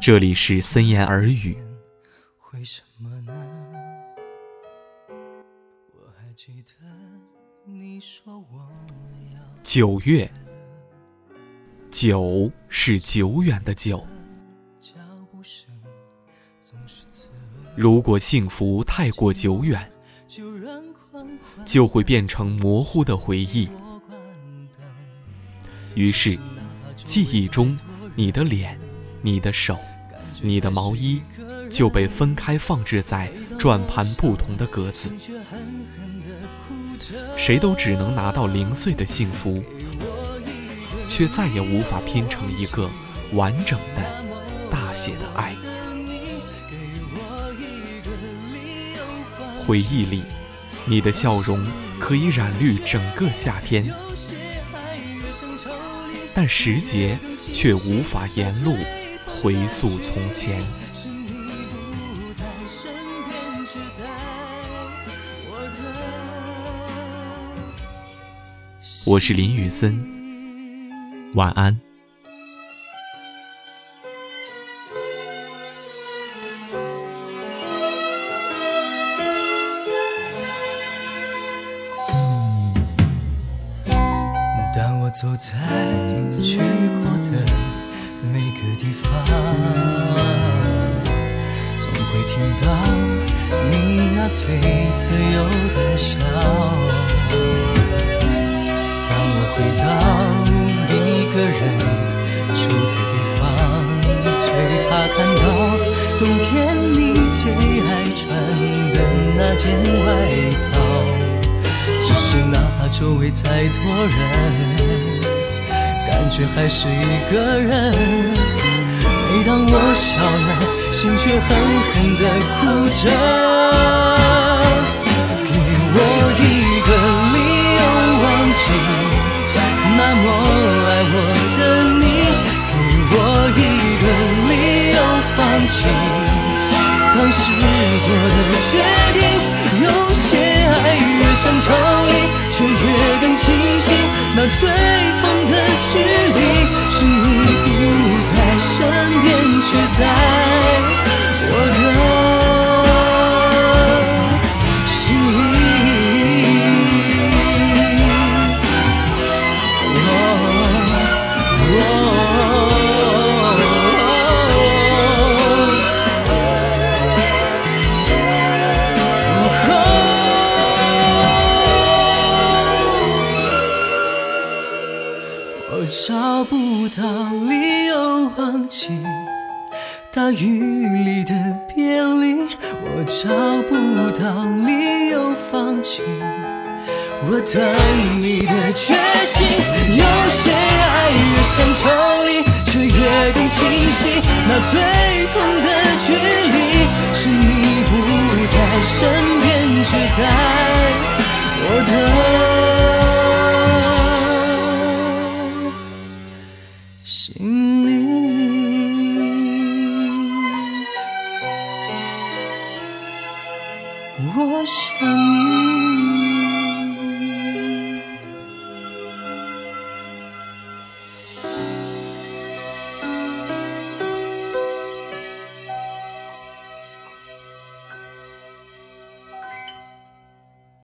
这里是森言耳语。九月，久是久远的久。如果幸福太过久远，就会变成模糊的回忆。于是，记忆中你的脸、你的手、你的毛衣就被分开放置在转盘不同的格子。谁都只能拿到零碎的幸福，却再也无法拼成一个完整的大写的爱。回忆里，你的笑容可以染绿整个夏天，但时节却无法沿路回溯从前。我是林雨森，晚安。走在去过的每个地方，总会听到你那最自由的笑。当我回到一个人住的地方，最怕看到冬天你最爱穿的那件外套。周围太多人，感觉还是一个人。每当我笑了，心却狠狠地哭着。给我一个理由忘记。那么爱我的你，给我一个理由放弃当时做的决定。有些爱越想抽离，却越更清晰。那最痛的距离，是你不在身边，却在由忘记大雨里的别离，我找不到理由放弃我等你的决心。有些爱越想抽离，却越更清晰。那最痛的距离，是你不在身边，却在我的。心我想你。